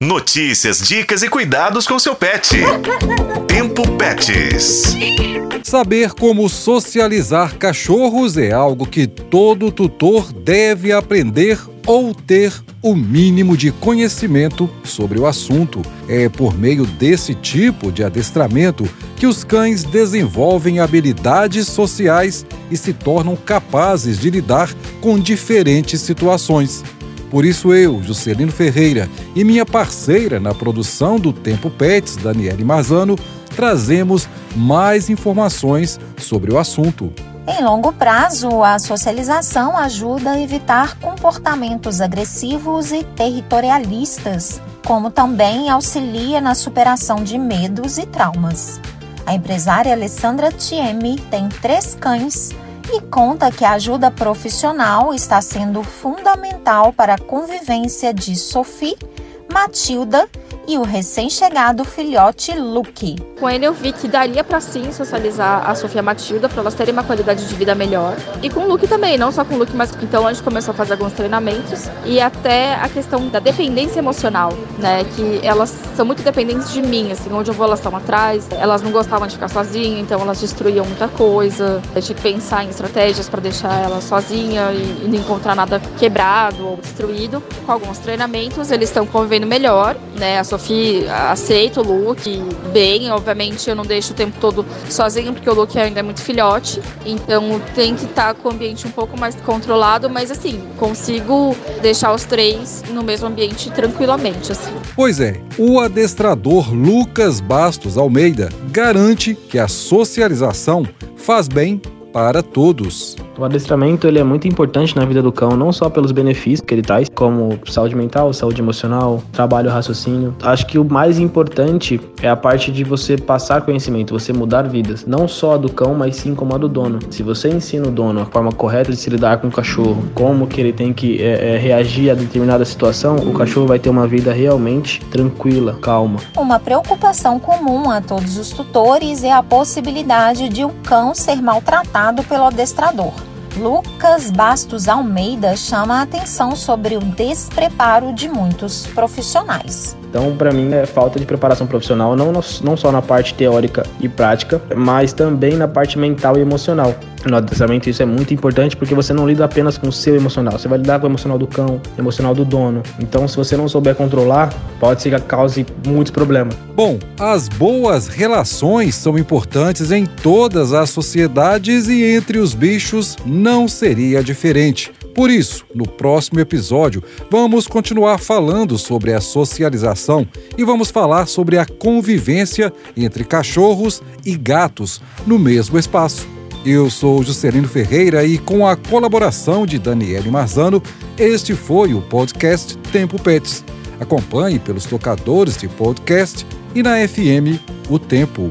Notícias, dicas e cuidados com seu pet. Tempo Pets. Saber como socializar cachorros é algo que todo tutor deve aprender ou ter o mínimo de conhecimento sobre o assunto. É por meio desse tipo de adestramento que os cães desenvolvem habilidades sociais e se tornam capazes de lidar com diferentes situações. Por isso eu, Juscelino Ferreira, e minha parceira na produção do Tempo Pets, Daniele Marzano, trazemos mais informações sobre o assunto. Em longo prazo, a socialização ajuda a evitar comportamentos agressivos e territorialistas, como também auxilia na superação de medos e traumas. A empresária Alessandra Tiemi tem três cães e conta que a ajuda profissional está sendo fundamental para a convivência de Sophie, Matilda e o recém-chegado filhote Luke. Com ele eu vi que daria para sim socializar a Sofia Matilda para elas terem uma qualidade de vida melhor. E com o Luke também, não só com o Luke, mas então a gente começou a fazer alguns treinamentos e até a questão da dependência emocional, né, que elas são muito dependentes de mim, assim, onde eu vou elas estão atrás, elas não gostavam de ficar sozinhas, então elas destruíam muita coisa. Eu tinha que pensar em estratégias para deixar ela sozinha e, e não encontrar nada quebrado ou destruído. Com alguns treinamentos, eles estão convivendo melhor, né? A Sophie aceita o Luke bem. Obviamente, eu não deixo o tempo todo sozinho, porque o Luke ainda é muito filhote. Então, tem que estar com o ambiente um pouco mais controlado, mas assim, consigo deixar os três no mesmo ambiente tranquilamente. Assim. Pois é, o adestrador Lucas Bastos Almeida garante que a socialização faz bem para todos. O adestramento ele é muito importante na vida do cão, não só pelos benefícios que ele traz, como saúde mental, saúde emocional, trabalho, raciocínio. Acho que o mais importante é a parte de você passar conhecimento, você mudar vidas, não só a do cão, mas sim como a do dono. Se você ensina o dono a forma correta de se lidar com o cachorro, como que ele tem que é, é, reagir a determinada situação, o cachorro vai ter uma vida realmente tranquila, calma. Uma preocupação comum a todos os tutores é a possibilidade de o cão ser maltratado pelo adestrador. Lucas Bastos Almeida chama a atenção sobre o despreparo de muitos profissionais. Então, para mim, é falta de preparação profissional, não, não só na parte teórica e prática, mas também na parte mental e emocional. No adestramento, isso é muito importante porque você não lida apenas com o seu emocional, você vai lidar com o emocional do cão, emocional do dono. Então, se você não souber controlar, pode ser que cause muitos problemas. Bom, as boas relações são importantes em todas as sociedades e entre os bichos não seria diferente. Por isso, no próximo episódio, vamos continuar falando sobre a socialização e vamos falar sobre a convivência entre cachorros e gatos no mesmo espaço. Eu sou Juscelino Ferreira e com a colaboração de Daniele Marzano, este foi o podcast Tempo Pets. Acompanhe pelos tocadores de podcast e na FM O Tempo.